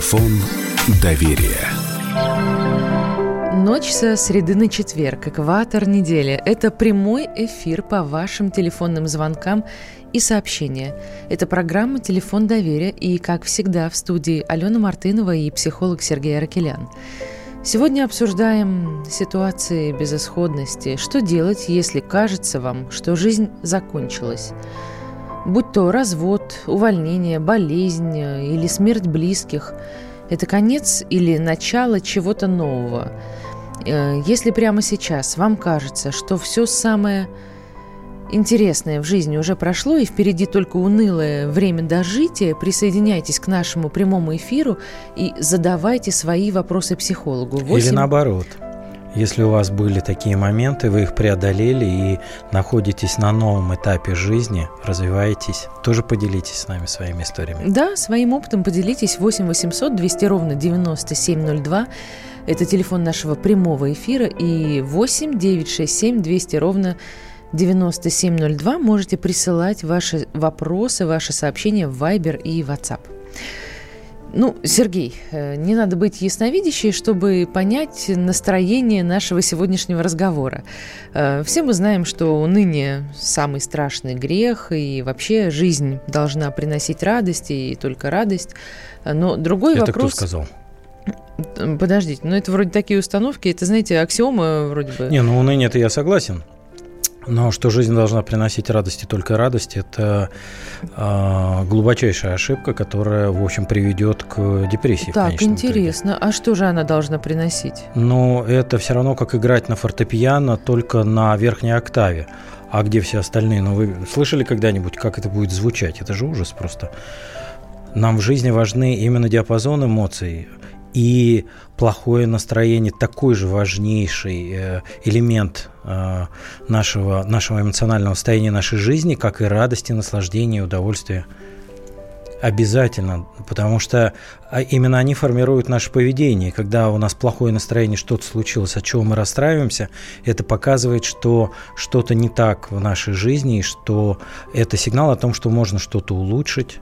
Телефон доверия. Ночь со среды на четверг, экватор недели. Это прямой эфир по вашим телефонным звонкам и сообщения. Это программа «Телефон доверия» и, как всегда, в студии Алена Мартынова и психолог Сергей Аракелян. Сегодня обсуждаем ситуации безысходности. Что делать, если кажется вам, что жизнь закончилась? Будь то развод, увольнение, болезнь или смерть близких – это конец или начало чего-то нового. Э, если прямо сейчас вам кажется, что все самое интересное в жизни уже прошло, и впереди только унылое время дожития, присоединяйтесь к нашему прямому эфиру и задавайте свои вопросы психологу. 8... Или наоборот. Если у вас были такие моменты, вы их преодолели и находитесь на новом этапе жизни, развиваетесь, тоже поделитесь с нами своими историями. Да, своим опытом поделитесь 8 800 200 ровно 9702. Это телефон нашего прямого эфира и 8 967 200 ровно 9702 можете присылать ваши вопросы, ваши сообщения в Viber и WhatsApp. Ну, Сергей, э, не надо быть ясновидящей, чтобы понять настроение нашего сегодняшнего разговора. Э, все мы знаем, что уныние – самый страшный грех, и вообще жизнь должна приносить радость, и только радость. Но другой это вопрос... кто сказал? Подождите, ну это вроде такие установки, это, знаете, аксиома вроде бы. Не, ну уныние это я согласен. Но что жизнь должна приносить радость и только радость, это э, глубочайшая ошибка, которая, в общем, приведет к депрессии. Так, интересно. Итоге. А что же она должна приносить? Ну, это все равно как играть на фортепиано только на верхней октаве. А где все остальные? Ну, вы слышали когда-нибудь, как это будет звучать? Это же ужас просто. Нам в жизни важны именно диапазон эмоций, и плохое настроение такой же важнейший э, элемент э, нашего, нашего эмоционального состояния нашей жизни, как и радости, наслаждения, удовольствия. Обязательно, потому что а, именно они формируют наше поведение. Когда у нас плохое настроение, что-то случилось, от чего мы расстраиваемся, это показывает, что что-то не так в нашей жизни, и что это сигнал о том, что можно что-то улучшить,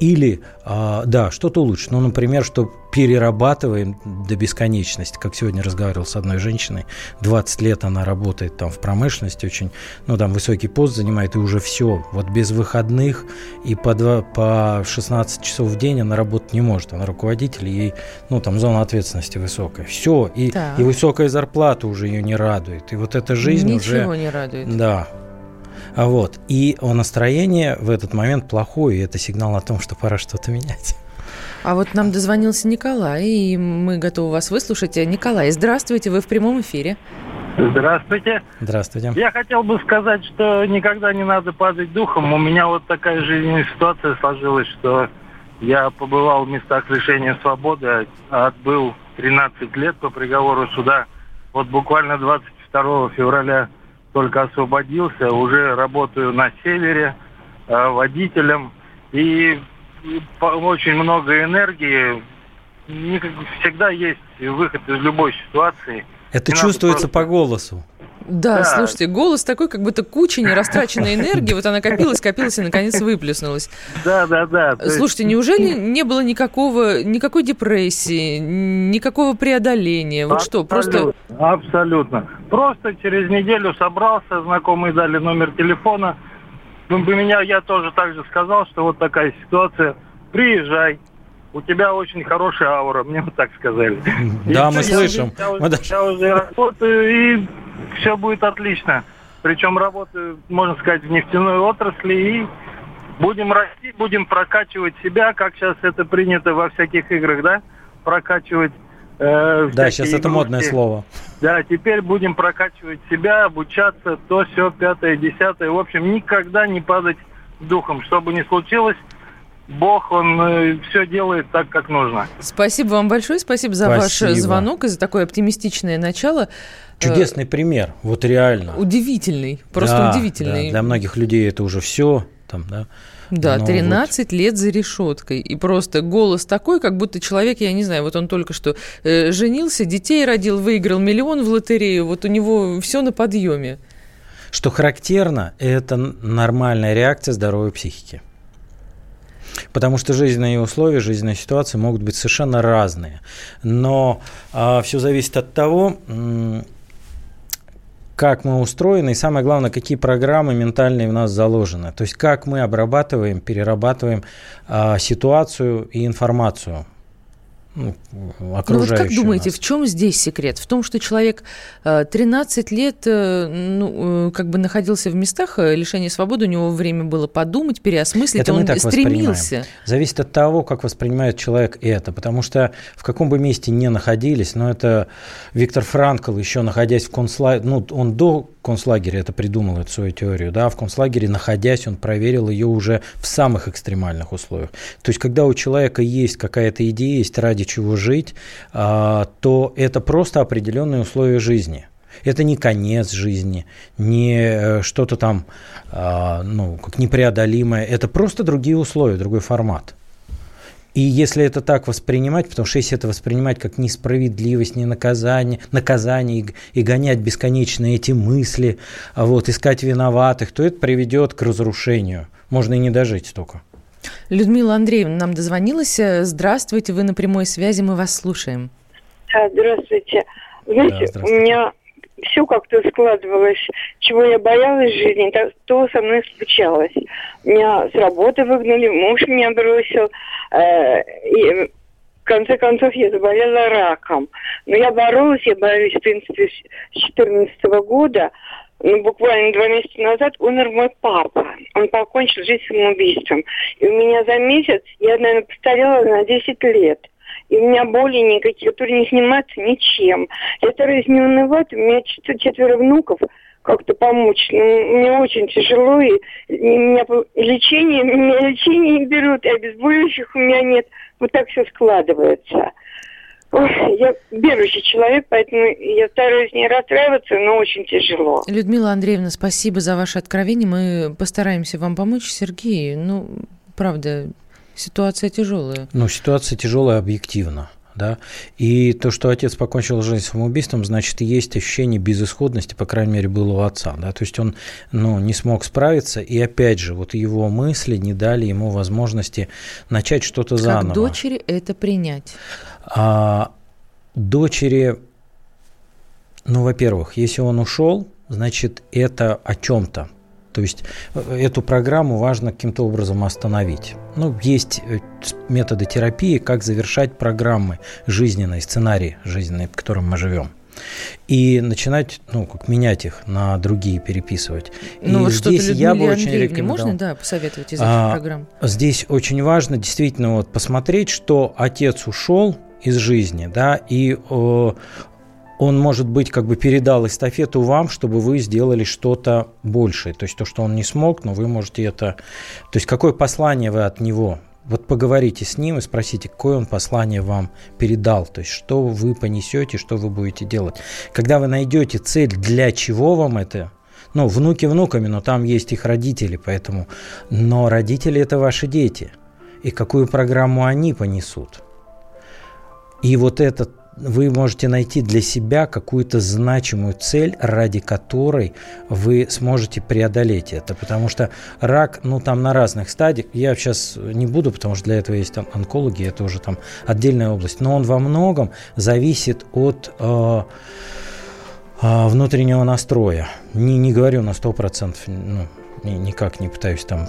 или, а, да, что-то улучшить. Ну, например, что перерабатываем до бесконечности. Как сегодня разговаривал с одной женщиной, 20 лет она работает там в промышленности, очень, ну, там высокий пост занимает, и уже все, вот без выходных и по, 2, по 16 часов в день она работать не может. Она руководитель, ей, ну, там зона ответственности высокая. Все, и, и высокая зарплата уже ее не радует. И вот эта жизнь Ничего уже... Ничего не радует. Да, вот. И настроение в этот момент плохое, и это сигнал о том, что пора что-то менять. А вот нам дозвонился Николай, и мы готовы вас выслушать. Николай, здравствуйте, вы в прямом эфире. Здравствуйте. Здравствуйте. Я хотел бы сказать, что никогда не надо падать духом. У меня вот такая жизненная ситуация сложилась, что я побывал в местах лишения свободы, отбыл 13 лет по приговору суда. Вот буквально 22 февраля только освободился, уже работаю на севере э, водителем и очень много энергии. Всегда есть выход из любой ситуации. Это чувствуется просто... по голосу. Да, да, слушайте, голос такой, как будто куча нерастраченной энергии, вот она копилась, копилась и наконец выплеснулась. Да, да, да. Слушайте, неужели не было никакого, никакой депрессии, никакого преодоления? Вот что, просто... Абсолютно. Просто через неделю собрался, знакомые дали номер телефона. Ну, меня, я тоже так же сказал, что вот такая ситуация. Приезжай, у тебя очень хорошая аура, мне вот так сказали. Да, мы слышим. Я уже работаю, и все будет отлично. Причем работаю, можно сказать, в нефтяной отрасли и будем расти, будем прокачивать себя, как сейчас это принято во всяких играх, да? Прокачивать э, да, сейчас игрушки. это модное слово. Да, теперь будем прокачивать себя, обучаться, то, все, пятое, десятое. В общем, никогда не падать духом. Что бы ни случилось, Бог, он э, все делает так, как нужно. Спасибо вам большое, спасибо за спасибо. ваш звонок и за такое оптимистичное начало. Чудесный пример, вот реально. Удивительный, просто да, удивительный. Да, для многих людей это уже все, там, да. Да, Но 13 вот... лет за решеткой. И просто голос такой, как будто человек, я не знаю, вот он только что э, женился, детей родил, выиграл миллион в лотерею, вот у него все на подъеме. Что характерно, это нормальная реакция здоровой психики. Потому что жизненные условия, жизненные ситуации могут быть совершенно разные. Но а, все зависит от того, как мы устроены, и самое главное, какие программы ментальные в нас заложены. То есть как мы обрабатываем, перерабатываем а, ситуацию и информацию ну, ну вот как думаете, нас. в чем здесь секрет? В том, что человек 13 э, лет э, ну, э, как бы находился в местах лишения свободы, у него время было подумать, переосмыслить, это он так стремился. Зависит от того, как воспринимает человек это, потому что в каком бы месте не находились, но это Виктор Франкл, еще находясь в концлагере, ну, он до концлагеря это придумал, эту свою теорию, да, в концлагере, находясь, он проверил ее уже в самых экстремальных условиях. То есть, когда у человека есть какая-то идея, есть ради чего жить, а, то это просто определенные условия жизни. Это не конец жизни, не э, что-то там, а, ну, как непреодолимое. Это просто другие условия, другой формат. И если это так воспринимать, потому что если это воспринимать как несправедливость, не наказание, наказание и, и гонять бесконечно эти мысли, а вот, искать виноватых, то это приведет к разрушению. Можно и не дожить столько. Людмила Андреевна нам дозвонилась. Здравствуйте, вы на прямой связи, мы вас слушаем. Да, здравствуйте. Знаете, да, здравствуйте. у меня все как-то складывалось, чего я боялась в жизни, то со мной случалось. Меня с работы выгнали, муж меня бросил, э, и в конце концов я заболела раком. Но я боролась, я борюсь, в принципе, с 2014 года, ну, буквально два месяца назад умер мой папа. Он покончил жизнь самоубийством. И у меня за месяц, я, наверное, постарела на 10 лет. И у меня боли никакие, которые не снимаются ничем. Я стараюсь не унывать. У меня четверо внуков как-то помочь. Ну, мне очень тяжело, и, и меня лечение, меня лечение не берут, и обезболивающих у меня нет. Вот так все складывается. Ой, я верующий человек, поэтому я стараюсь не расстраиваться, но очень тяжело. Людмила Андреевна, спасибо за ваше откровение. Мы постараемся вам помочь. Сергей, ну, правда, ситуация тяжелая. Ну, ситуация тяжелая объективно. Да? И то, что отец покончил жизнь самоубийством, значит, есть ощущение безысходности, по крайней мере, было у отца. Да? То есть он ну, не смог справиться, и опять же, вот его мысли не дали ему возможности начать что-то заново. Как дочери это принять? А, дочери, ну, во-первых, если он ушел, значит, это о чем-то. То есть э, эту программу важно каким-то образом остановить. Ну, есть э, методы терапии, как завершать программы жизненные, сценарии жизненные, в котором мы живем. И начинать, ну, как менять их на другие, переписывать. Ну, и вот здесь я бы очень рекомендовал. Можно, да, посоветовать из этих а, программ? Здесь очень важно действительно вот посмотреть, что отец ушел, из жизни, да, и э, он, может быть, как бы передал эстафету вам, чтобы вы сделали что-то большее. То есть то, что он не смог, но вы можете это... То есть какое послание вы от него? Вот поговорите с ним и спросите, какое он послание вам передал, то есть что вы понесете, что вы будете делать. Когда вы найдете цель, для чего вам это, ну, внуки внуками, но там есть их родители, поэтому, но родители это ваши дети, и какую программу они понесут – и вот этот вы можете найти для себя какую-то значимую цель, ради которой вы сможете преодолеть это. Потому что рак, ну, там на разных стадиях. Я сейчас не буду, потому что для этого есть онкологи, это уже там отдельная область. Но он во многом зависит от э, э, внутреннего настроя. Не, не говорю на 100%, ну, никак не пытаюсь там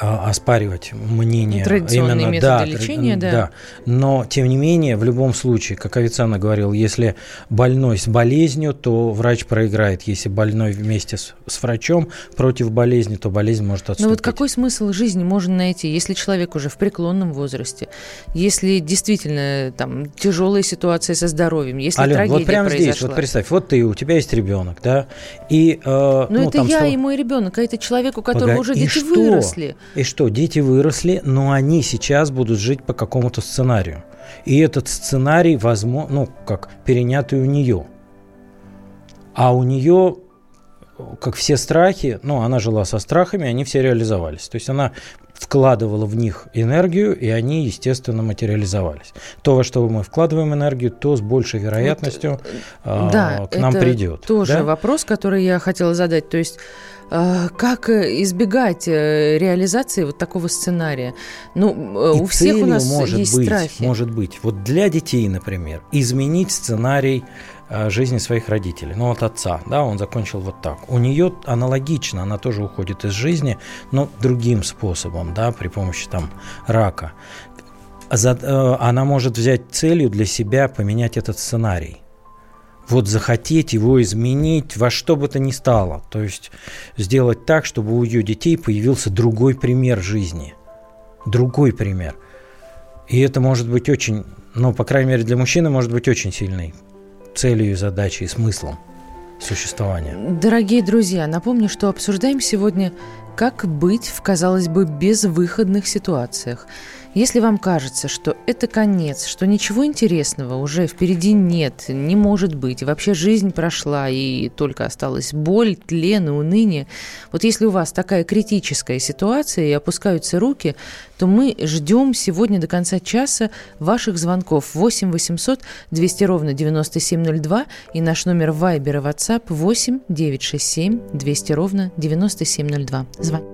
оспаривать мнение Традиционные именно, методы да, лечения, да. да. Но, тем не менее, в любом случае, как Авиценна говорил, если больной с болезнью, то врач проиграет. Если больной вместе с, с врачом против болезни, то болезнь может отступить. Но вот какой смысл жизни можно найти, если человек уже в преклонном возрасте, если действительно там тяжелая ситуация со здоровьем, если Ален, трагедия вот прямо произошла. здесь, вот представь, вот ты, у тебя есть ребенок, да, и... Э, Но ну, это я стало... и мой ребенок, а это человек, у которого Погоди, уже дети что? выросли. И что, дети выросли, но они сейчас будут жить по какому-то сценарию. И этот сценарий, возможно, ну, как перенятый у нее. А у нее, как все страхи, ну, она жила со страхами, они все реализовались. То есть она вкладывала в них энергию, и они, естественно, материализовались. То, во что мы вкладываем энергию, то с большей вероятностью вот, да, к нам придет. Тоже да? вопрос, который я хотела задать. То есть а, как избегать э, реализации вот такого сценария? Ну, и у всех у нас может есть быть, страхи. Может быть, вот для детей, например, изменить сценарий Э, жизни своих родителей. Ну вот отца, да, он закончил вот так. У нее аналогично, она тоже уходит из жизни, но другим способом, да, при помощи там рака. Э, она может взять целью для себя поменять этот сценарий. Вот захотеть его изменить во что бы то ни стало. То есть сделать так, чтобы у ее детей появился другой пример жизни. Другой пример. И это может быть очень, ну, по крайней мере, для мужчины может быть очень сильный целью, задачей смыслом существования. Дорогие друзья, напомню, что обсуждаем сегодня, как быть в, казалось бы, безвыходных ситуациях. Если вам кажется, что это конец, что ничего интересного уже впереди нет, не может быть, вообще жизнь прошла, и только осталась боль, тлен и уныние, вот если у вас такая критическая ситуация и опускаются руки, то мы ждем сегодня до конца часа ваших звонков 8 800 200 ровно 9702 и наш номер Вайбера WhatsApp 8 967 200 ровно 9702. Звоните.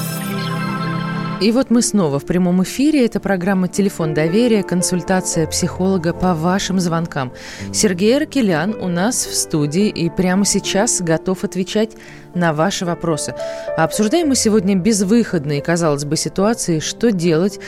И вот мы снова в прямом эфире. Это программа «Телефон доверия», консультация психолога по вашим звонкам. Сергей Аркелян у нас в студии и прямо сейчас готов отвечать на ваши вопросы. А обсуждаем мы сегодня безвыходные, казалось бы, ситуации, что делать,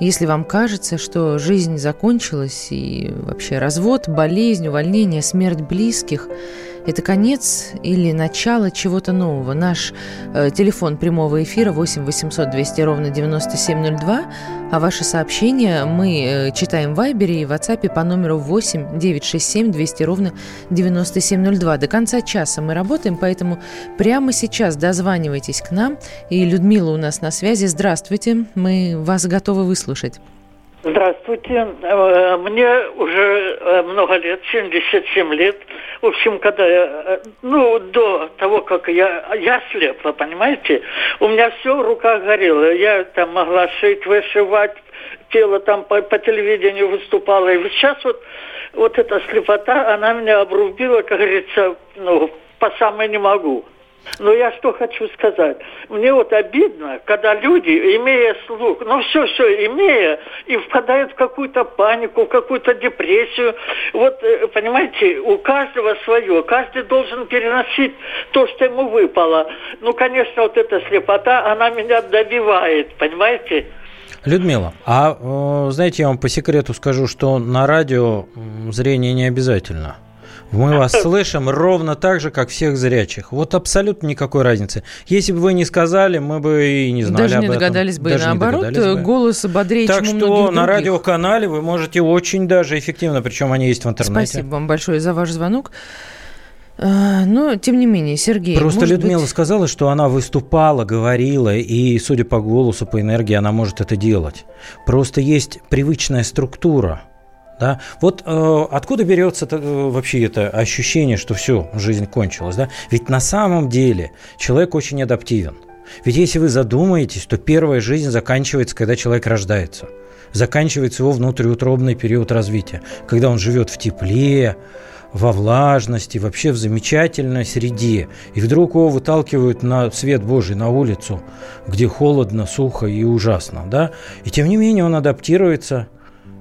если вам кажется, что жизнь закончилась и вообще развод, болезнь, увольнение, смерть близких – это конец или начало чего-то нового. Наш э, телефон прямого эфира 8 800 200 ровно 9702, а ваши сообщения мы э, читаем в Вайбере и в WhatsApp по номеру 8 967 200 ровно 9702. До конца часа мы работаем, поэтому прямо сейчас дозванивайтесь к нам. И Людмила у нас на связи. Здравствуйте, мы вас готовы выслушать. Здравствуйте. Э, мне уже э, много лет, 77 лет. В общем, когда я, э, ну, до того, как я, я слепла, понимаете, у меня все в руках горело. Я там могла шить, вышивать, тело там по, по телевидению выступала. И вот сейчас вот, вот эта слепота, она меня обрубила, как говорится, ну, по самой не могу. Но я что хочу сказать. Мне вот обидно, когда люди, имея слух, ну все-все имея, и впадают в какую-то панику, в какую-то депрессию. Вот, э, понимаете, у каждого свое. Каждый должен переносить то, что ему выпало. Ну, конечно, вот эта слепота, она меня добивает, понимаете? Людмила, а э, знаете, я вам по секрету скажу, что на радио зрение не обязательно. Мы вас слышим ровно так же, как всех зрячих. Вот абсолютно никакой разницы. Если бы вы не сказали, мы бы и не знали Даже об не этом. догадались бы. Даже наоборот, догадались бы. голос бодрее, так чем что на радиоканале вы можете очень даже эффективно, причем они есть в интернете. Спасибо вам большое за ваш звонок. А, но, тем не менее, Сергей... Просто Людмила быть... сказала, что она выступала, говорила, и, судя по голосу, по энергии, она может это делать. Просто есть привычная структура – да? Вот э, откуда берется -то, э, вообще это ощущение, что все, жизнь кончилась? Да? Ведь на самом деле человек очень адаптивен. Ведь если вы задумаетесь, то первая жизнь заканчивается, когда человек рождается. Заканчивается его внутриутробный период развития, когда он живет в тепле, во влажности, вообще в замечательной среде. И вдруг его выталкивают на свет Божий, на улицу, где холодно, сухо и ужасно. Да? И тем не менее он адаптируется –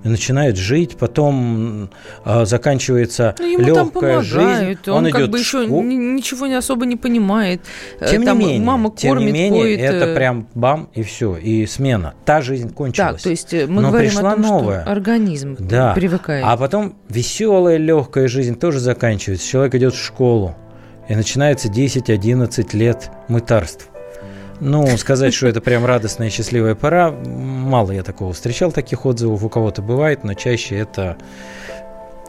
начинает жить, потом э, заканчивается ну, ему легкая там жизнь. Он, он как идет бы еще школ... ничего не особо не понимает. Э, тем там не менее, мама кормит, тем не менее, поет. это э, прям бам и все, и смена. Та жизнь кончилась. Так, то есть мы Но говорим пришла о том, новая. что организм да. привыкает. А потом веселая легкая жизнь тоже заканчивается. Человек идет в школу, и начинается 10-11 лет мытарств. Ну, сказать, что это прям радостная и счастливая пора, мало я такого встречал, таких отзывов. У кого-то бывает, но чаще это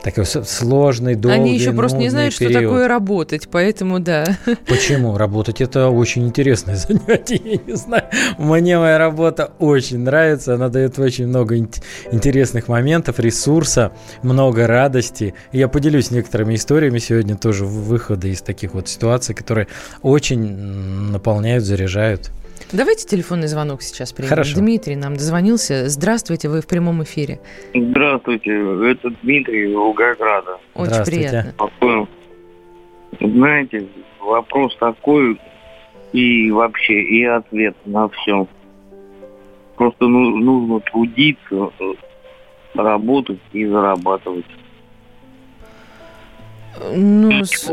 такой сложный, долгий, Они еще просто не знают, период. что такое работать, поэтому да. Почему? Работать это очень интересное занятие, я не знаю. Мне моя работа очень нравится, она дает очень много интересных моментов, ресурса, много радости. И я поделюсь некоторыми историями сегодня тоже выхода из таких вот ситуаций, которые очень наполняют, заряжают. Давайте телефонный звонок сейчас примем. Хорошо. Дмитрий нам дозвонился. Здравствуйте, вы в прямом эфире. Здравствуйте, это Дмитрий Волгограда. Очень приятно. Знаете, вопрос такой и вообще, и ответ на все. Просто ну, нужно трудиться, работать и зарабатывать. Ну, с...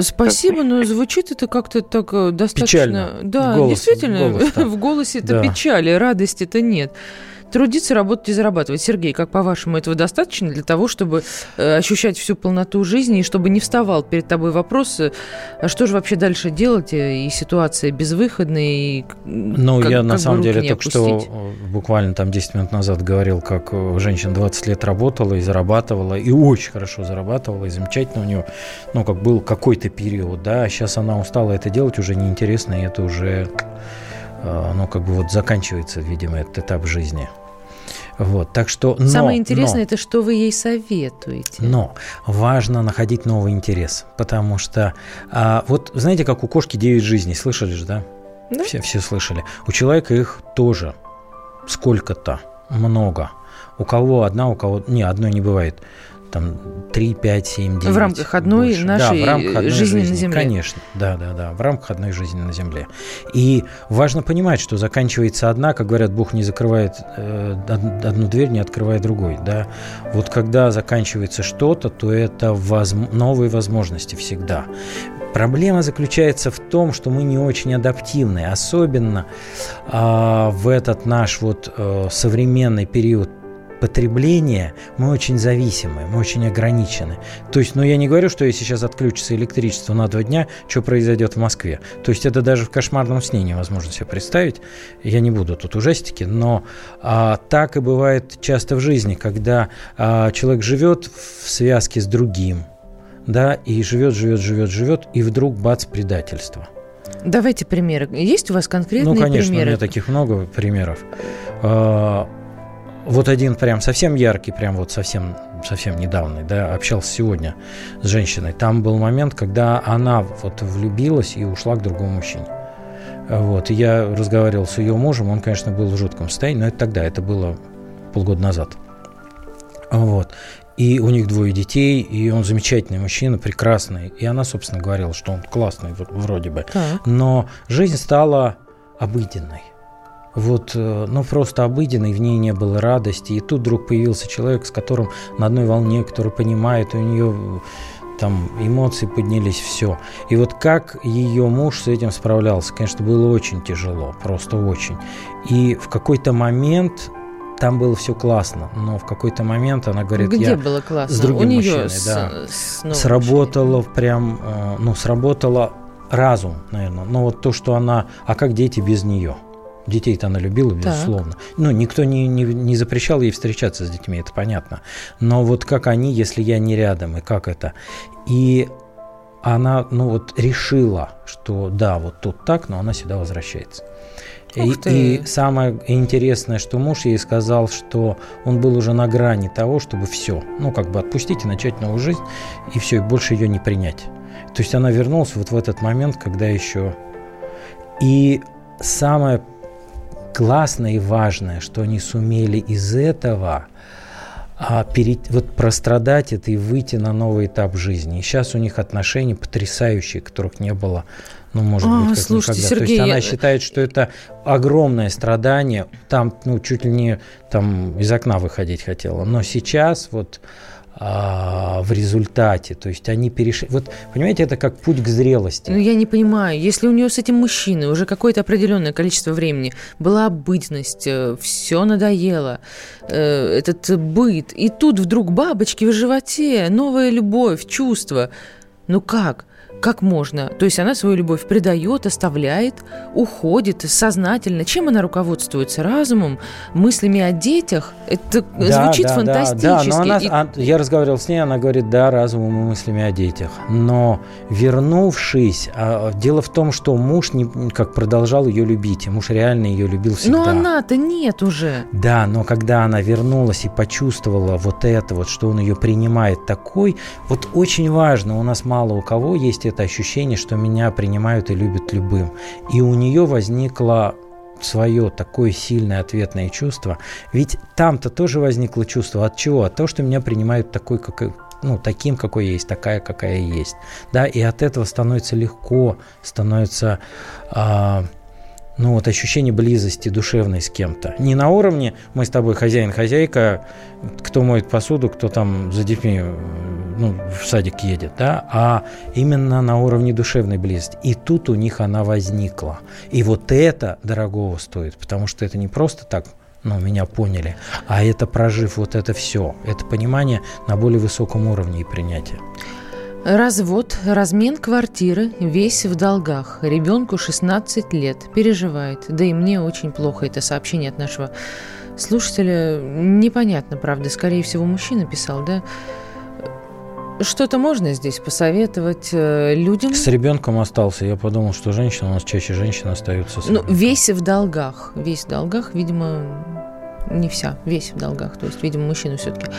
Спасибо, но звучит это как-то так э, достаточно... Печально. Да, голос, действительно, голос в голосе это да. печали, радости-то нет. Трудиться, работать и зарабатывать. Сергей, как по-вашему, этого достаточно для того, чтобы э, ощущать всю полноту жизни и чтобы не вставал перед тобой вопрос, э, а что же вообще дальше делать, э, и ситуация безвыходная, и Ну, как, я на самом деле только что буквально там 10 минут назад говорил, как женщина 20 лет работала и зарабатывала, и очень хорошо зарабатывала, и замечательно у нее, ну, как был какой-то период, да, а сейчас она устала это делать, уже неинтересно, и это уже ну, как бы вот заканчивается, видимо, этот этап жизни. Вот, так что, но, Самое интересное, но, это что вы ей советуете. Но важно находить новый интерес, потому что, а, вот знаете, как у кошки 9 жизней, слышали же, да? да? Все, все слышали. У человека их тоже сколько-то, много. У кого одна, у кого... Не, одной не бывает там 3, 5, 7, 9. В рамках одной больше. нашей да, в рамках одной жизни, жизни на Земле. Конечно, да, да, да, в рамках одной жизни на Земле. И важно понимать, что заканчивается одна, как говорят, Бог не закрывает э, одну дверь, не открывая другой, да. Вот когда заканчивается что-то, то это воз... новые возможности всегда. Проблема заключается в том, что мы не очень адаптивны, особенно э, в этот наш вот э, современный период потребления мы очень зависимы, мы очень ограничены. То есть, ну я не говорю, что если сейчас отключится электричество на два дня, что произойдет в Москве. То есть это даже в кошмарном сне невозможно себе представить. Я не буду тут ужастики, но а, так и бывает часто в жизни, когда а, человек живет в связке с другим, да, и живет, живет, живет, живет, и вдруг бац, предательство. Давайте примеры. Есть у вас конкретные примеры? Ну, конечно, примеры? у меня таких много примеров. Вот один прям совсем яркий, прям вот совсем, совсем недавно, да, общался сегодня с женщиной. Там был момент, когда она вот влюбилась и ушла к другому мужчине. Вот, и я разговаривал с ее мужем, он, конечно, был в жутком состоянии, но это тогда, это было полгода назад. Вот. И у них двое детей, и он замечательный мужчина, прекрасный. И она, собственно, говорила, что он классный, вроде бы. Так. Но жизнь стала обыденной вот, э, ну, просто обыденной, в ней не было радости. И тут вдруг появился человек, с которым на одной волне, который понимает, у нее э, там эмоции поднялись, все. И вот как ее муж с этим справлялся, конечно, было очень тяжело, просто очень. И в какой-то момент там было все классно, но в какой-то момент она говорит, где я было классно? с другим У мужчиной, с, да, с сработало мужчиной. прям, э, ну, сработало разум, наверное. Но вот то, что она, а как дети без нее? Детей-то она любила, безусловно. Так. Ну, никто не, не, не запрещал ей встречаться с детьми, это понятно. Но вот как они, если я не рядом, и как это? И она, ну вот, решила, что да, вот тут так, но она сюда возвращается. И, и самое интересное, что муж ей сказал, что он был уже на грани того, чтобы все, ну как бы отпустить и начать новую жизнь, и все, и больше ее не принять. То есть она вернулась вот в этот момент, когда еще... И самое классное и важное, что они сумели из этого а, перед, вот прострадать это и выйти на новый этап жизни. И сейчас у них отношения потрясающие, которых не было Ну, может а, быть, как слушайте, никогда. Сергей, То есть она считает, что это огромное страдание. Там, ну, чуть ли не там из окна выходить хотела. Но сейчас вот а, в результате. То есть они перешли... Вот, понимаете, это как путь к зрелости. Ну, я не понимаю. Если у нее с этим мужчиной уже какое-то определенное количество времени была обыденность, э, все надоело, э, этот быт, и тут вдруг бабочки в животе, новая любовь, чувства. Ну как? Как можно? То есть она свою любовь предает, оставляет, уходит сознательно. Чем она руководствуется? Разумом, мыслями о детях? Это да, звучит да, фантастически. Да, да, но она, и... А, я разговаривал с ней, она говорит, да, разумом и мыслями о детях. Но вернувшись, а, дело в том, что муж не, как продолжал ее любить, и муж реально ее любил всегда. Но она-то нет уже. Да, но когда она вернулась и почувствовала вот это вот, что он ее принимает такой, вот очень важно, у нас мало у кого есть это ощущение, что меня принимают и любят любым. И у нее возникло свое такое сильное ответное чувство. Ведь там-то тоже возникло чувство. От чего? От того, что меня принимают такой, как, ну, таким, какой есть, такая, какая есть. Да, и от этого становится легко, становится а, ну вот ощущение близости душевной с кем-то. Не на уровне мы с тобой хозяин-хозяйка, кто моет посуду, кто там за детьми ну, в садик едет, да, а именно на уровне душевной близости. И тут у них она возникла. И вот это дорогого стоит, потому что это не просто так ну, меня поняли, а это прожив вот это все, это понимание на более высоком уровне и принятие. Развод, размен квартиры, весь в долгах. Ребенку 16 лет, переживает. Да и мне очень плохо это сообщение от нашего слушателя. Непонятно, правда. Скорее всего, мужчина писал, да? Что-то можно здесь посоветовать э, людям? С ребенком остался. Я подумал, что женщина, у нас чаще женщины остаются с Ну, весь в долгах. Весь в долгах, видимо, не вся. Весь в долгах. То есть, видимо, мужчина все-таки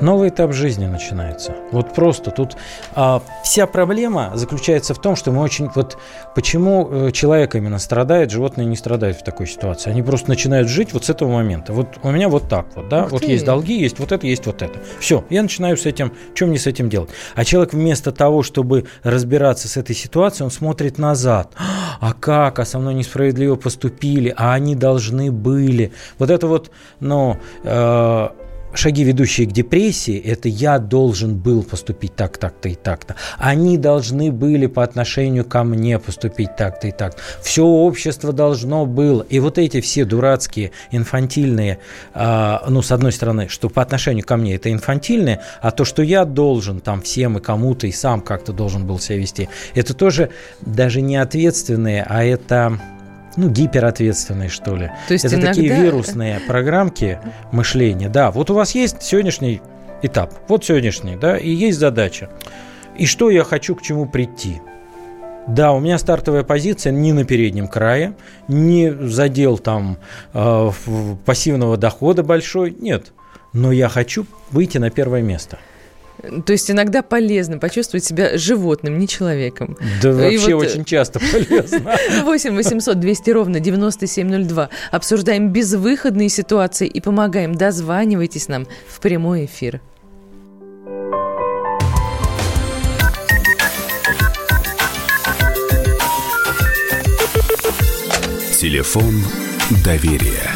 Новый этап жизни начинается. Вот просто тут а, вся проблема заключается в том, что мы очень вот почему э, человек именно страдает, животные не страдают в такой ситуации. Они просто начинают жить вот с этого момента. Вот у меня вот так вот, да, Ух вот ты. есть долги, есть вот это, есть вот это. Все, я начинаю с этим, что мне с этим делать? А человек вместо того, чтобы разбираться с этой ситуацией, он смотрит назад. А как? А со мной несправедливо поступили? А они должны были? Вот это вот, ну, э, шаги, ведущие к депрессии, это я должен был поступить так, так-то и так-то. Они должны были по отношению ко мне поступить так-то и так. Все общество должно было. И вот эти все дурацкие, инфантильные, э, ну, с одной стороны, что по отношению ко мне это инфантильное, а то, что я должен там всем и кому-то и сам как-то должен был себя вести, это тоже даже не ответственные, а это ну, гиперответственные, что ли. То есть Это иногда... такие вирусные программки мышления. Да, вот у вас есть сегодняшний этап, вот сегодняшний, да, и есть задача. И что я хочу к чему прийти? Да, у меня стартовая позиция не на переднем крае, не задел там э, пассивного дохода большой, нет. Но я хочу выйти на первое место. То есть иногда полезно почувствовать себя животным, не человеком. Да вообще вот... очень часто полезно. 8 800 200 ровно 9702. Обсуждаем безвыходные ситуации и помогаем. Дозванивайтесь нам в прямой эфир. Телефон доверия.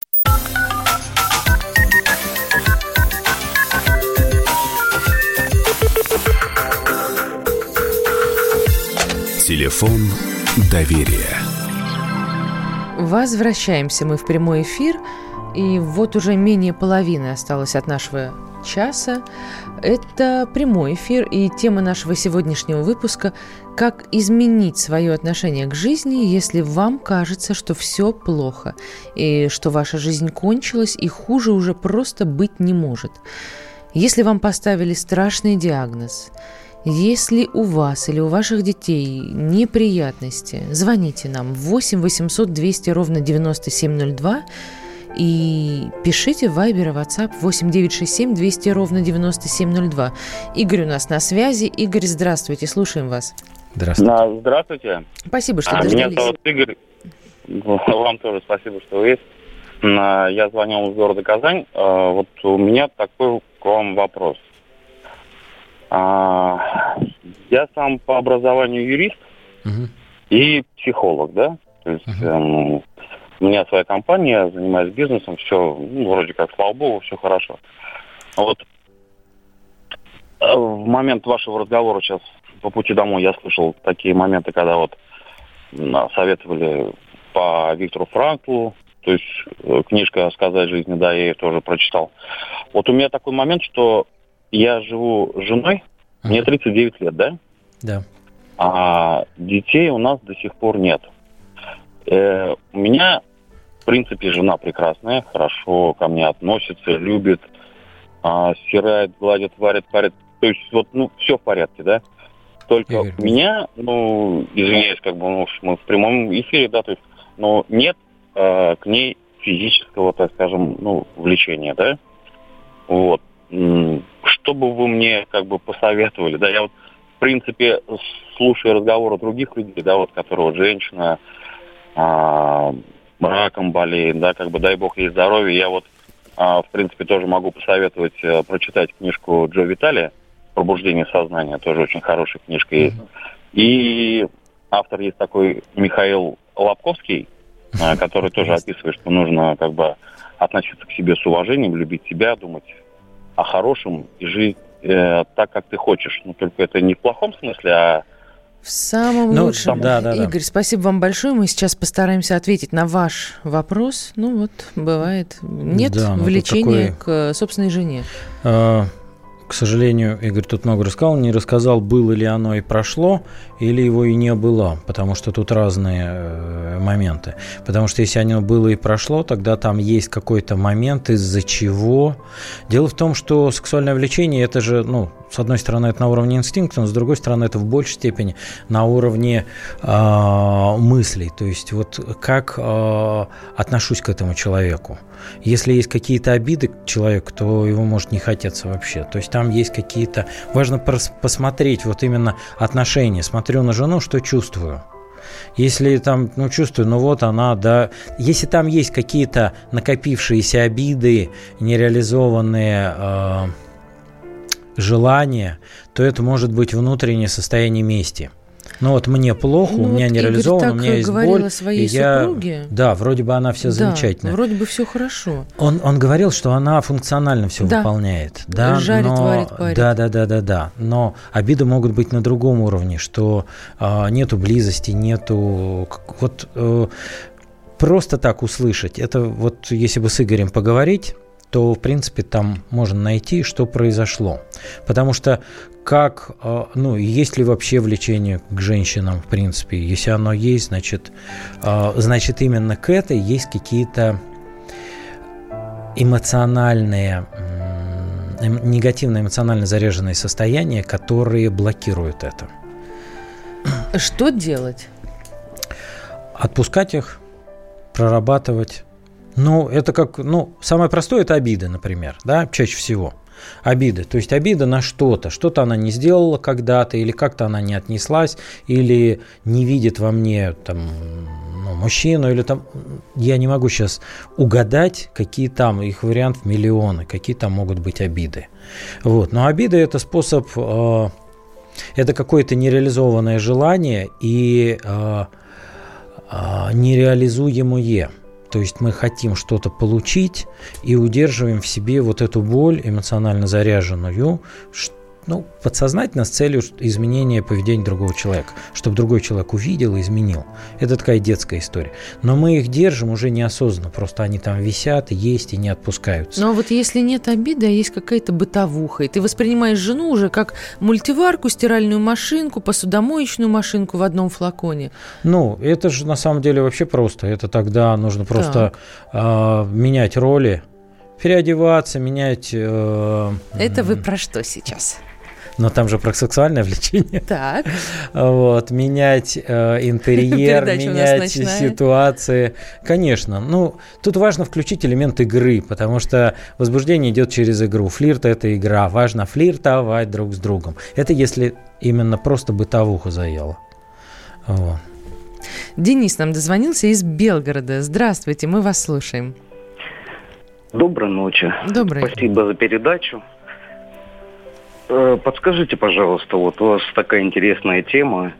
Телефон доверия. Возвращаемся мы в прямой эфир. И вот уже менее половины осталось от нашего часа. Это прямой эфир, и тема нашего сегодняшнего выпуска – как изменить свое отношение к жизни, если вам кажется, что все плохо, и что ваша жизнь кончилась, и хуже уже просто быть не может. Если вам поставили страшный диагноз – Если у вас или у ваших детей неприятности, звоните нам 8 800 200 ровно 9702 и пишите в Viber и WhatsApp 8967 200 ровно 9702. Игорь у нас на связи. Игорь, здравствуйте, слушаем вас. Здравствуйте. Здравствуйте. Спасибо, что А, дождались. Меня зовут Игорь. Вам тоже спасибо, что вы есть. А, Я звонил из города Казань. А, Вот у меня такой к вам вопрос. А, Я сам по образованию юрист Мгм. и психолог, да? То есть эм, у меня своя компания, я занимаюсь бизнесом, все, ну, вроде как, слава богу, все хорошо. А Вот э, в момент вашего разговора сейчас по пути домой я слышал такие моменты, когда вот м, советовали по Виктору Франклу, то есть э, книжка «Сказать жизни», да, я ее тоже прочитал. Вот у меня такой момент, что я живу с женой, мне 39 лет, да? Да. а детей у нас до сих пор нет. Э, у меня, в принципе, жена прекрасная, хорошо ко мне относится, любит, а, стирает, гладит, варит, парит. То есть вот, ну, все в порядке, да? Только Игорь. у меня, ну, извиняюсь, как бы, ну, мы в прямом эфире, да, то есть, но нет э, к ней физического, так скажем, ну, влечения, да? Вот. Что бы вы мне, как бы, посоветовали, да? Я вот в принципе, слушая разговоры других людей, да, вот, которые вот женщина а, раком болеет, да, как бы дай бог ей здоровья, я вот, а, в принципе, тоже могу посоветовать а, прочитать книжку Джо Виталия «Пробуждение сознания», тоже очень хорошая книжка есть. И автор есть такой Михаил Лобковский, а, который тоже описывает, что нужно как бы относиться к себе с уважением, любить себя, думать о хорошем и жить э, так, как ты хочешь. Ну, только это не в плохом смысле, а В самом Ну, лучшем. да, да, да. Игорь, спасибо вам большое. Мы сейчас постараемся ответить на ваш вопрос. Ну вот, бывает. Нет Да, ну, влечения такой- к собственной жене. А, К сожалению, Игорь тут много рассказал, не рассказал, было ли оно и прошло, или его и не было, потому что тут разные э, моменты. Потому что если оно было и прошло, тогда там есть какой-то момент, из-за чего. Дело в том, что сексуальное влечение, это же, ну, с одной стороны, это на уровне инстинкта, но с другой стороны, это в большей степени на уровне а, мыслей. То есть вот как а, отношусь к этому человеку. Если есть какие-то обиды к человеку, то его может не хотеться вообще. То есть там есть какие-то... Важно посмотреть вот именно отношения. Смотрю на жену, что чувствую. Если там, ну, чувствую, ну вот она, да. Если там есть какие-то накопившиеся обиды, нереализованные э, желания, то это может быть внутреннее состояние мести. Ну вот мне плохо, Ну у меня вот не Игорь реализовано, у меня есть боль. о своей и я- супруге. Да, вроде бы она все Да, замечательная. вроде бы все хорошо. Он, он говорил, что она функционально все Да. выполняет. Да, Жарит, но, варит, парит. Да, да, да, да, да. Но обиды могут быть на другом уровне, что а, нету близости, нету вот э, просто так услышать. Это вот если бы с Игорем поговорить, то в принципе там можно найти, что произошло, потому что как, э, ну, есть ли вообще влечение к женщинам, в принципе, если оно есть, значит, э, значит именно к этой есть какие-то эмоциональные, эм, негативно эмоционально заряженные состояния, которые блокируют это. Что делать? Отпускать их, прорабатывать. Ну, это как, ну, самое простое – это обиды, например, да, чаще всего. Обиды, то есть обида на что-то, что-то она не сделала когда-то, или как-то она не отнеслась, или не видит во мне там ну, мужчину, или там, я не могу сейчас угадать, какие там, их вариантов миллионы, какие там могут быть обиды. Вот, но обида – это способ, э, это какое-то нереализованное желание и э, э, нереализуемое. То есть мы хотим что-то получить и удерживаем в себе вот эту боль эмоционально заряженную, ш- ну, подсознательно с целью изменения поведения другого человека, чтобы другой человек увидел и изменил. Это такая детская история. Но мы их держим уже неосознанно, просто они там висят, есть и не отпускаются. Но вот если нет обиды, а есть какая-то бытовуха, и ты воспринимаешь жену уже как мультиварку, стиральную машинку, посудомоечную машинку в одном флаконе. Ну, это же на самом деле вообще просто. Это тогда нужно просто э, менять роли, переодеваться, менять... э, Это вы про что сейчас? Но там же про сексуальное влечение. Так. Вот, менять э, интерьер, менять ситуации. Конечно. Ну, тут важно включить элемент игры, потому что возбуждение идет через игру. Флирт – это игра. Важно флиртовать друг с другом. Это если именно просто бытовуху заело. Вот. Денис нам дозвонился из Белгорода. Здравствуйте, мы вас слушаем. Доброй ночи. Доброй. Спасибо за передачу. Э, подскажите, пожалуйста, вот у вас такая интересная тема,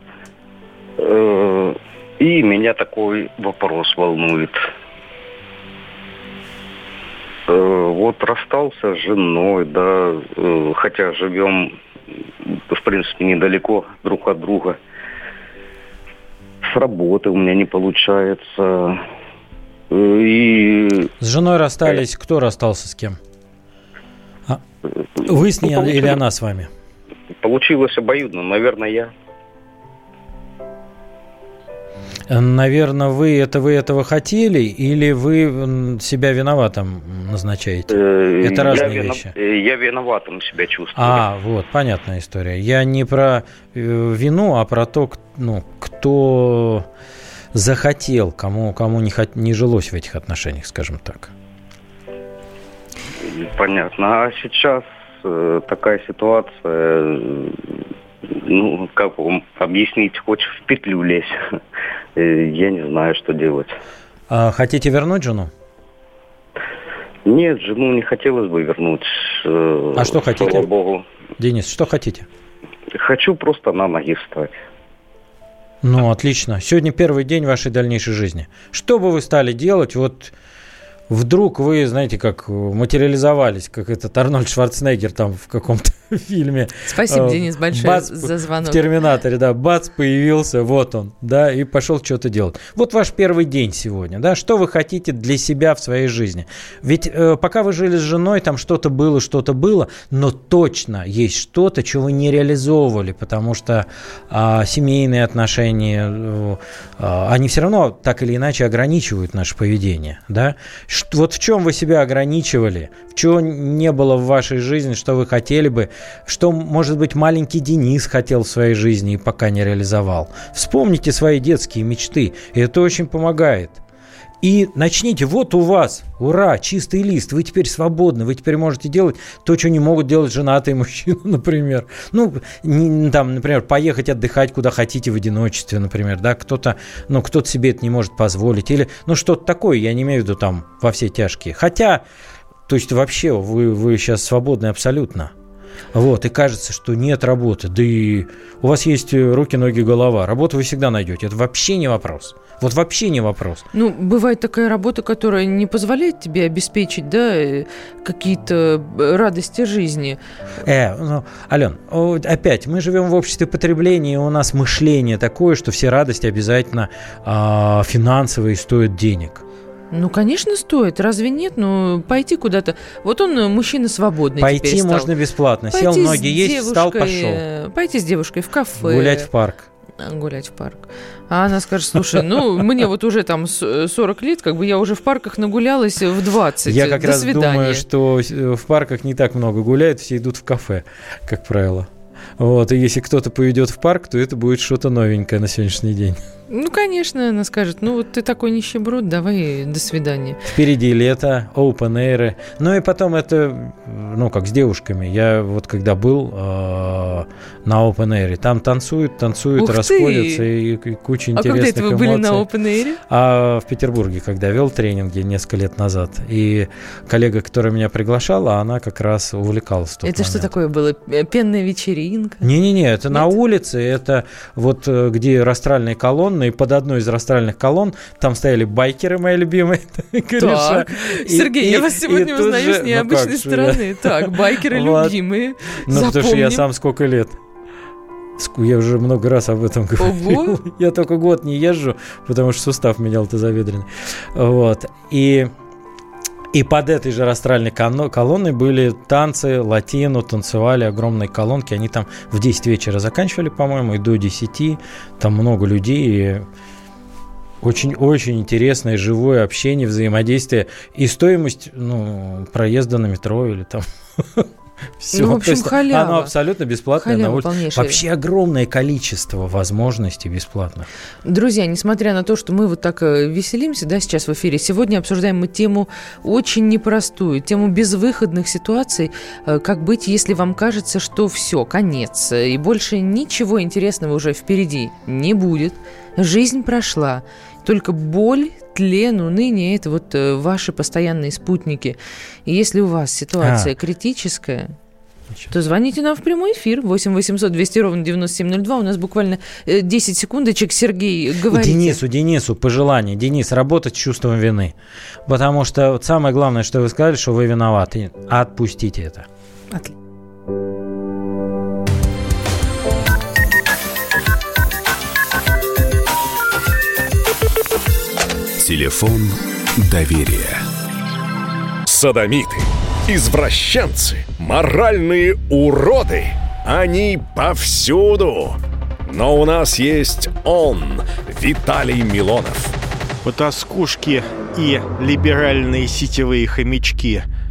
э, и меня такой вопрос волнует. Э, вот расстался с женой, да, хотя живем, в принципе, недалеко друг от друга. С работы у меня не получается. И... С женой расстались. Кто расстался с кем? Вы с ней ну, или она с вами? Получилось обоюдно, наверное, я. Наверное, вы это вы этого хотели или вы себя виноватым назначаете? Э, это разные я вещи. Э, я виноватым себя чувствую. А, вот, понятная история. Я не про э, вину, а про то, ну, кто захотел, кому, кому не, хот, не жилось в этих отношениях, скажем так. Понятно. А сейчас э, такая ситуация, э, ну, как вам объяснить, хочешь в петлю лезть. Э, я не знаю, что делать. А хотите вернуть жену? Нет, жену не хотелось бы вернуть. Э, а что хотите? Слава Богу. Денис, что хотите? Хочу просто на ноги встать. Ну, отлично. Сегодня первый день вашей дальнейшей жизни. Что бы вы стали делать? Вот вдруг вы, знаете, как материализовались, как этот Арнольд Шварценеггер там в каком-то фильме. Спасибо, э, Денис, большое бац, за звонок. В «Терминаторе», да, бац, появился, вот он, да, и пошел что-то делать. Вот ваш первый день сегодня, да, что вы хотите для себя в своей жизни? Ведь э, пока вы жили с женой, там что-то было, что-то было, но точно есть что-то, чего вы не реализовывали, потому что э, семейные отношения, э, э, они все равно так или иначе ограничивают наше поведение, да. Вот в чем вы себя ограничивали, в чем не было в вашей жизни, что вы хотели бы, что, может быть, маленький Денис хотел в своей жизни и пока не реализовал. Вспомните свои детские мечты, и это очень помогает. И начните, вот у вас, ура, чистый лист, вы теперь свободны, вы теперь можете делать то, что не могут делать женатые мужчины, например. Ну, не, там, например, поехать отдыхать куда хотите в одиночестве, например, да, кто-то, ну, кто-то себе это не может позволить, или, ну, что-то такое, я не имею в виду там во все тяжкие. Хотя, то есть вообще вы, вы сейчас свободны абсолютно. Вот, и кажется, что нет работы. Да и у вас есть руки, ноги, голова. Работу вы всегда найдете. Это вообще не вопрос. Вот вообще не вопрос. Ну, бывает такая работа, которая не позволяет тебе обеспечить, да, э, какие-то э, радости жизни. Э, ну, Ален, опять, мы живем в обществе потребления, и у нас мышление такое, что все радости обязательно э, финансовые стоят денег. Ну, конечно, стоит. Разве нет? Ну, пойти куда-то. Вот он э, мужчина свободный. Пойти стал. можно бесплатно. Пойти Сел ноги есть, встал, пошел. Пойти с девушкой в кафе. Гулять в парк гулять в парк. А она скажет, слушай, ну, мне вот уже там 40 лет, как бы я уже в парках нагулялась в 20. Я как До раз свидания. думаю, что в парках не так много гуляют, все идут в кафе, как правило. Вот, и если кто-то поведет в парк, то это будет что-то новенькое на сегодняшний день. Ну, конечно, она скажет, ну вот ты такой нищеброд, давай до свидания. Впереди лето, open air. Ну и потом это, ну как с девушками. Я вот когда был э, на open air, там танцуют, танцуют, Ух расходятся и, и куча интересных эмоций. А когда это вы были на open air? А в Петербурге, когда вел тренинги несколько лет назад. И коллега, которая меня приглашала, она как раз увлекалась. это момент. что такое было? Пенная вечеринка? Не-не-не, это Нет? на улице, это вот э, где растральные колонны, и под одной из растральных колонн там стояли байкеры, мои любимые. Так, Сергей, я вас сегодня узнаю с ну необычной стороны. Так, байкеры любимые. Ну, потому что я сам сколько лет. Я уже много раз об этом говорил. Я только год не езжу, потому что сустав менял тазоведренный. Вот. И и под этой же растральной колонной были танцы, латину, танцевали огромные колонки. Они там в 10 вечера заканчивали, по-моему, и до 10. Там много людей. Очень-очень интересное живое общение, взаимодействие. И стоимость ну, проезда на метро или там Все. Ну, в общем, халява. Оно абсолютно бесплатное Халява полнейшая. Вообще огромное количество возможностей бесплатных. Друзья, несмотря на то, что мы вот так э, веселимся, да, сейчас в эфире, сегодня обсуждаем мы тему очень непростую, тему безвыходных ситуаций, э, как быть, если вам кажется, что все, конец, э, и больше ничего интересного уже впереди не будет, жизнь прошла, только боль, тлен, уныние – это вот э, ваши постоянные спутники. И если у вас ситуация А. критическая, то звоните нам в прямой эфир 8 800 200 ровно 9702. У нас буквально э, 10 секундочек. Сергей, У говорите. Денису, Денису пожелание. Денис, работать с чувством вины. Потому что вот самое главное, что вы сказали, что вы виноваты. Отпустите это. Отли- Телефон доверия. Садомиты, извращенцы, моральные уроды. Они повсюду. Но у нас есть он, Виталий Милонов. Потаскушки и либеральные сетевые хомячки.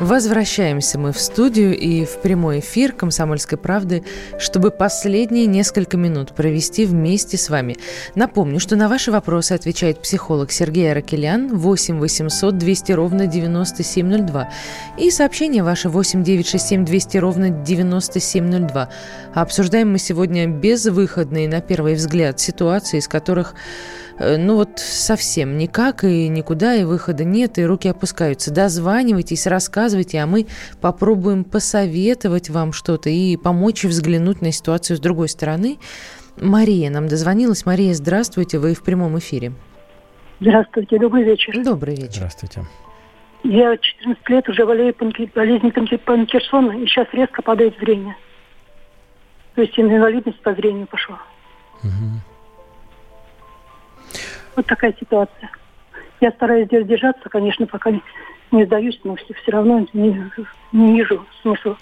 Возвращаемся мы в студию и в прямой эфир «Комсомольской правды», чтобы последние несколько минут провести вместе с вами. Напомню, что на ваши вопросы отвечает психолог Сергей Аракелян 8 800 200 ровно 9702 и сообщение ваше 8 967 200 ровно 9702. А обсуждаем мы сегодня безвыходные, на первый взгляд, ситуации, из которых ну вот совсем никак и никуда, и выхода нет, и руки опускаются. Дозванивайтесь, рассказывайте, а мы попробуем посоветовать вам что-то и помочь взглянуть на ситуацию с другой стороны. Мария нам дозвонилась. Мария, здравствуйте, вы в прямом эфире. Здравствуйте, добрый вечер. Добрый вечер. Здравствуйте. Я 14 лет уже болею панки- болезнью панки- Паркинсона, и сейчас резко падает зрение. То есть инвалидность по зрению пошла. Вот такая ситуация. Я стараюсь здесь держаться, конечно, пока не, не сдаюсь, но все, все равно не, не вижу смысла.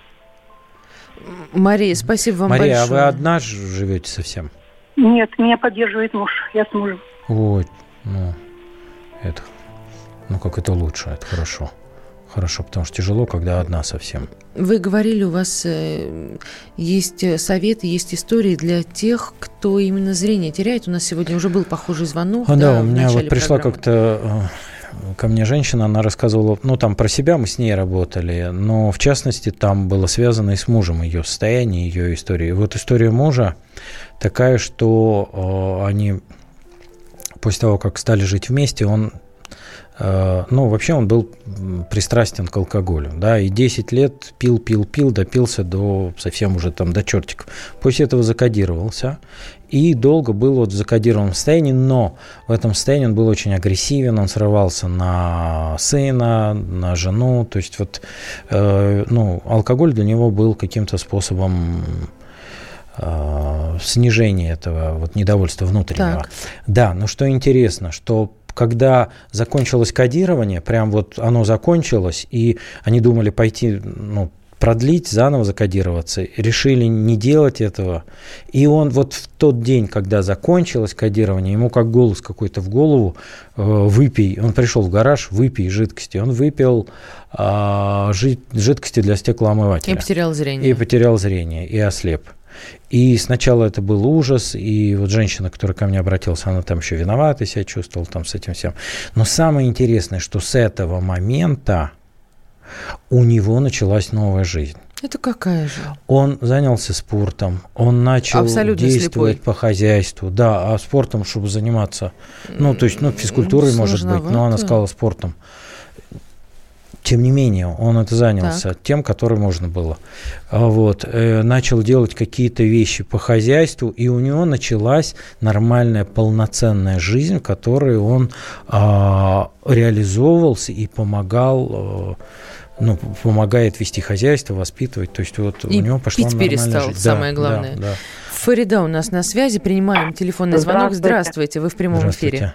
Мария, спасибо вам Мария, большое. а вы одна живете совсем? Нет, меня поддерживает муж, я с мужем. Вот, ну, это, ну как это лучше, это хорошо. Хорошо, потому что тяжело, когда одна совсем. Вы говорили, у вас э, есть э, советы, есть истории для тех, кто именно зрение теряет. У нас сегодня уже был похожий звонок. А, да, у в меня вот пришла как-то э, ко мне женщина, она рассказывала, ну там про себя мы с ней работали, но в частности там было связано и с мужем ее состояние, ее история. И вот история мужа такая, что э, они после того, как стали жить вместе, он ну, вообще он был пристрастен к алкоголю, да, и 10 лет пил, пил, пил, допился до совсем уже там до чертиков. После этого закодировался и долго был вот в закодированном состоянии, но в этом состоянии он был очень агрессивен, он срывался на сына, на жену, то есть вот, э, ну, алкоголь для него был каким-то способом э, снижения этого вот недовольства внутреннего. Так. Да, но что интересно, что когда закончилось кодирование, прям вот оно закончилось, и они думали пойти, ну, продлить, заново закодироваться, решили не делать этого. И он вот в тот день, когда закончилось кодирование, ему как голос какой-то в голову, э, выпей, он пришел в гараж, выпей жидкости, он выпил а, жид- жидкости для стеклоомывателя. И потерял зрение. И потерял зрение, и ослеп. И сначала это был ужас, и вот женщина, которая ко мне обратилась, она там еще виновата себя чувствовала там с этим всем. Но самое интересное, что с этого момента у него началась новая жизнь. Это какая же? Он занялся спортом, он начал Абсолютно действовать слепой. по хозяйству, да, а спортом, чтобы заниматься, ну, то есть, ну, физкультурой, Ну, может быть, но она сказала спортом. Тем не менее, он это занялся тем, который можно было. А Вот, э, начал делать какие-то вещи по хозяйству, и у него началась нормальная полноценная жизнь, в которой он а, реализовывался и помогал ну, помогает вести хозяйство, воспитывать. То есть вот И у него пошла пить нормальная перестал, жизнь. самое Да, главное. Да, да. Фарида у нас на связи. Принимаем телефонный звонок. Здравствуйте, вы в прямом эфире.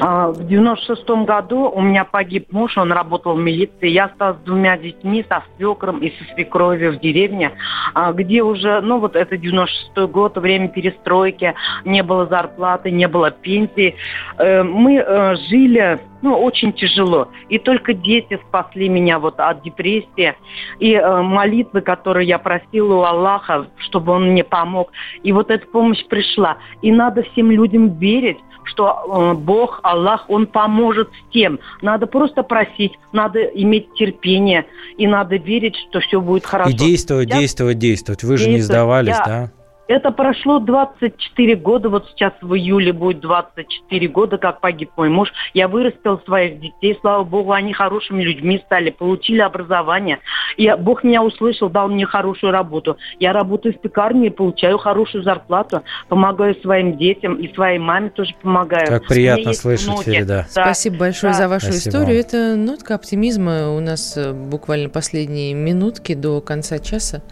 А, В 96 году у меня погиб муж, он работал в милиции. Я осталась с двумя детьми, со свекром и со свекровью в деревне, а, где уже, ну вот это 96 год, время перестройки, не было зарплаты, не было пенсии. Э, Мы э, жили, ну, очень тяжело. И только дети спасли меня вот от депрессии. И э, молитвы, которые я просила у Аллаха, чтобы он мне помог. И вот эта помощь пришла. И надо всем людям верить, что э, Бог, Аллах, Он поможет с тем. Надо просто просить, надо иметь терпение, и надо верить, что все будет хорошо. И действовать, Я- действовать, действовать. Вы же не Действовать. сдавались, Я- да? Это прошло 24 года, вот сейчас в июле будет 24 года, как погиб мой муж. Я вырастил своих детей, слава богу, они хорошими людьми стали, получили образование. И Бог меня услышал, дал мне хорошую работу. Я работаю в пекарне и получаю хорошую зарплату, помогаю своим детям и своей маме тоже помогаю. Как приятно слышать, внуки. Ферида. Да. Спасибо большое Да. за вашу Спасибо историю. Это нотка оптимизма. У нас э, буквально последние минутки до конца часа.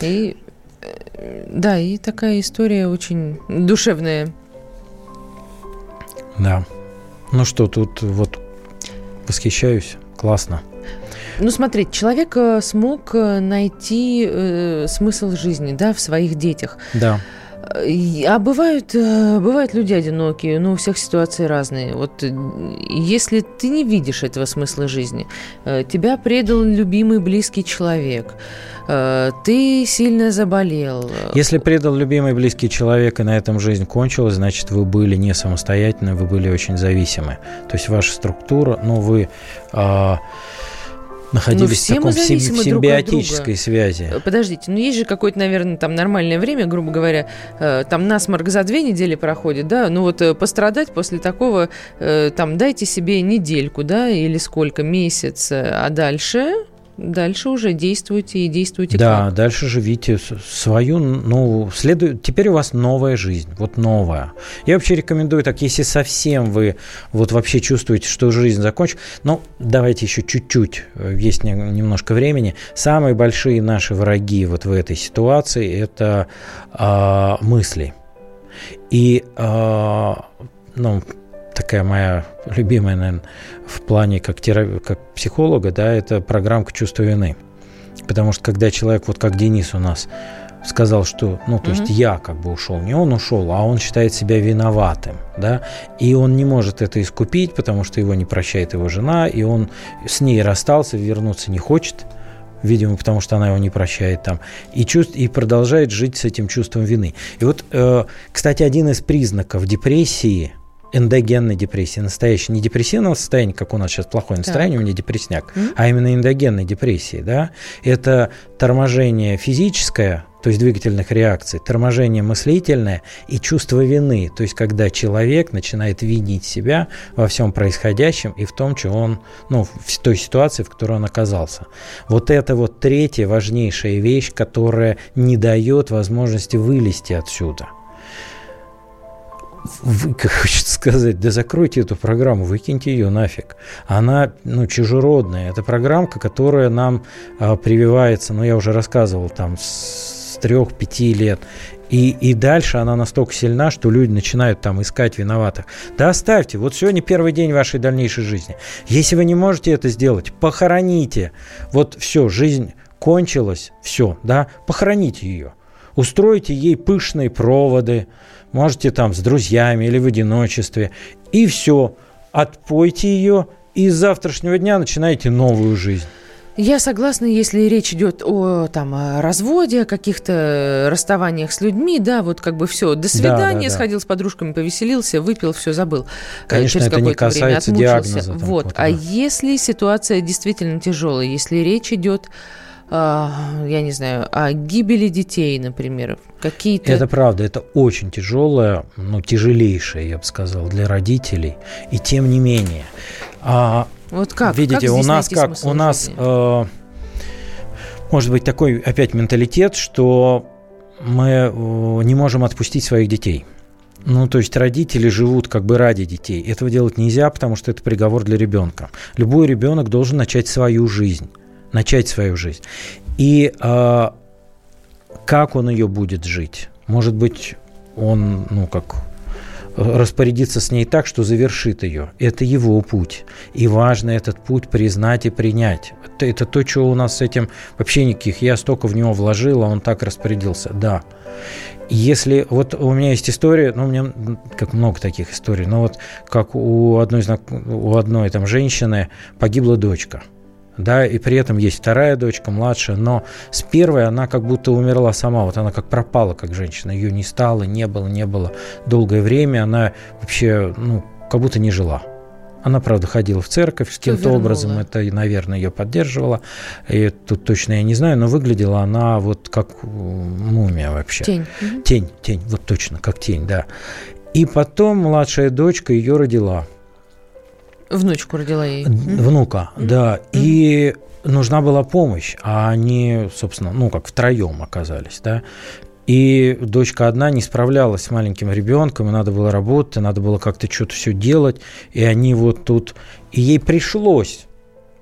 И да, и такая история очень душевная. Да. Ну что, тут вот восхищаюсь. Классно. Ну, смотрите, человек э, смог э, найти э, смысл жизни, да, в своих детях. Да. Э, А бывают, э, бывают люди одинокие, но у всех ситуации разные. Вот э, если ты не видишь этого смысла жизни, тебя предал любимый близкий человек, ты сильно заболел. Если предал любимый близкий человек, и на этом жизнь кончилась, значит, вы были не самостоятельны, вы были очень зависимы. То есть ваша структура, ну, вы а, находились Ну, в таком сим- зависимы друг от симбиотической друга. связи. Э, Подождите, ну есть же какое-то, наверное, там нормальное время, грубо говоря, э, там насморк за две недели проходит, да, ну вот э, пострадать после такого, э, там дайте себе недельку, да, или сколько, месяц, э, а дальше, дальше уже действуйте и действуйте Да, как. дальше живите свою, ну, следует, теперь у вас новая жизнь, вот новая. Я вообще рекомендую так, если совсем вы вот вообще чувствуете, что жизнь закончена, ну, давайте еще чуть-чуть, э, есть не- немножко времени. Самые большие наши враги вот в этой ситуации – это а, мысли. И, а, ну, такая моя любимая, наверное, в плане как, тера- как психолога, да, это программка чувства вины. Потому что когда человек, вот как Денис у нас, сказал, что, ну, то есть Мгм. я как бы ушел, не он ушел, а он считает себя виноватым, да, и он не может это искупить, потому что его не прощает его жена, и он с ней расстался, вернуться не хочет, видимо, потому что она его не прощает там, и, чувств, и продолжает жить с этим чувством вины. И вот, э, кстати, один из признаков депрессии, эндогенной депрессии, настоящей, не депрессивного состояния, как у нас сейчас плохое настроение, у меня депрессняк, Мгм. а именно эндогенной депрессии, да, это торможение физическое, то есть двигательных реакций, торможение мыслительное и чувство вины, то есть когда человек начинает винить себя во всем происходящем и в том, что он, ну, в той ситуации, в которой он оказался. Вот это вот третья важнейшая вещь, которая не дает возможности вылезти отсюда. Вы, как хочется сказать, да закройте эту программу, выкиньте ее нафиг. Она, ну, чужеродная. Это программка, которая нам а, прививается, ну, я уже рассказывал, там, с трех-пяти лет. И, и дальше она настолько сильна, что люди начинают там искать виноватых. Да оставьте, вот сегодня первый день вашей дальнейшей жизни. Если вы не можете это сделать, похороните. Вот все, жизнь кончилась, все, да, похороните ее. Устройте ей пышные проводы, можете там с друзьями или в одиночестве, и все, отпойте ее, и с завтрашнего дня начинайте новую жизнь. Я согласна, если речь идет о там, о разводе, о каких-то расставаниях с людьми, да, вот как бы все, до свидания, да. сходил с подружками, повеселился, выпил, все забыл. Э, Конечно, Через это не какое-то время касается отмучился. диагноза там Вот. какого-то, А да. если ситуация действительно тяжелая, если речь идет я не знаю, о гибели детей, например, какие-то... Это правда, это очень тяжелое, ну, тяжелейшее, я бы сказал, для родителей. И тем не менее. А, Вот как? Видите, Как у нас как у нас э, может быть такой опять менталитет, что мы э, не можем отпустить своих детей. Ну, то есть родители живут как бы ради детей. Этого делать нельзя, потому что это приговор для ребенка. Любой ребенок должен начать свою жизнь. Начать свою жизнь. И э, как он ее будет жить? Может быть, он, ну, как распорядиться с ней так, что завершит ее. Это его путь. И важно этот путь признать и принять. Это, это то, чего у нас с этим вообще никаких. Я столько в него вложил, а он так распорядился. Да. Если вот у меня есть история, ну, у меня как много таких историй, но вот как у одной, у одной там женщины погибла дочка – да, и при этом есть вторая дочка, младшая, но с первой она как будто умерла сама, вот она как пропала, как женщина, ее не стало, не было, не было долгое время, она вообще, ну, как будто не жила. Она, правда, ходила в церковь, каким-то образом это, наверное, ее поддерживало. И тут точно я не знаю, но выглядела она вот как мумия вообще. Тень. Тень, тень, вот точно, как тень, да. И потом младшая дочка ее родила. Внучку родила ей. Внука, mm-hmm. да. Mm-hmm. И нужна была помощь, а они, собственно, ну, как втроем оказались, да. И дочка одна не справлялась с маленьким ребенком, и надо было работать, и надо было как-то что-то все делать, и они вот тут... И ей пришлось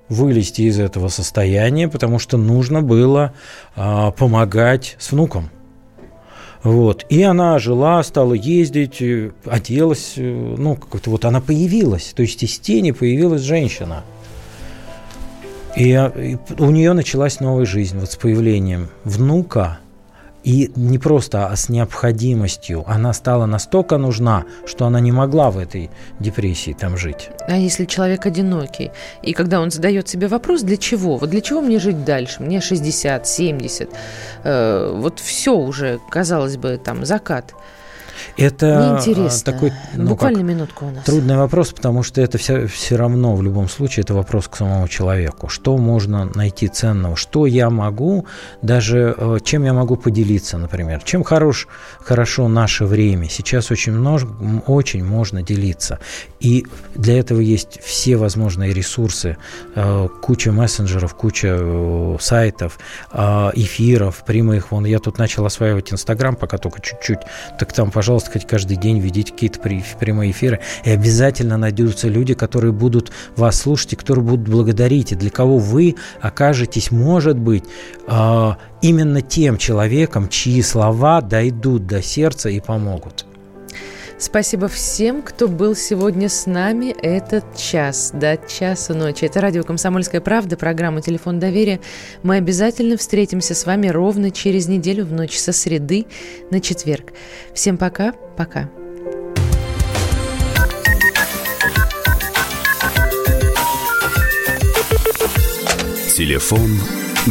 вылезти из этого состояния, потому что нужно было а, помогать с внуком. Вот. И она жила, стала ездить, э, оделась, э, ну, как-то вот она появилась. То есть из тени появилась женщина. И, а, и у нее началась новая жизнь вот с появлением внука – и не просто, а с необходимостью. Она стала настолько нужна, что она не могла в этой депрессии там жить. А если человек одинокий, и когда он задает себе вопрос, для чего? Вот для чего мне жить дальше? Мне 60, 70, э, вот все уже, казалось бы, там закат. Это Интересно. такой ну, буквально как, минутку у нас. Трудный вопрос, потому что это все, все равно в любом случае это вопрос к самому человеку. Что можно найти ценного? Что я могу, даже э, чем я могу поделиться, например? Чем хорош, хорошо наше время? Сейчас очень, множ, очень можно делиться. И для этого есть все возможные ресурсы, э, куча мессенджеров, куча э, сайтов, эфиров, прямых. Вон я тут начал осваивать Инстаграм, пока только чуть-чуть. Так там, пожалуйста, хоть каждый день ведите какие-то прямые эфиры. И обязательно найдутся люди, которые будут вас слушать и которые будут благодарить, и для кого вы окажетесь, может быть, а, именно тем человеком, чьи слова дойдут до сердца и помогут. Спасибо всем, кто был сегодня с нами этот час, до часа ночи. Это радио «Комсомольская правда», программа «Телефон доверия». Мы обязательно встретимся с вами ровно через неделю в ночь со среды на четверг. Всем пока, пока. Телефон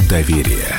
доверия.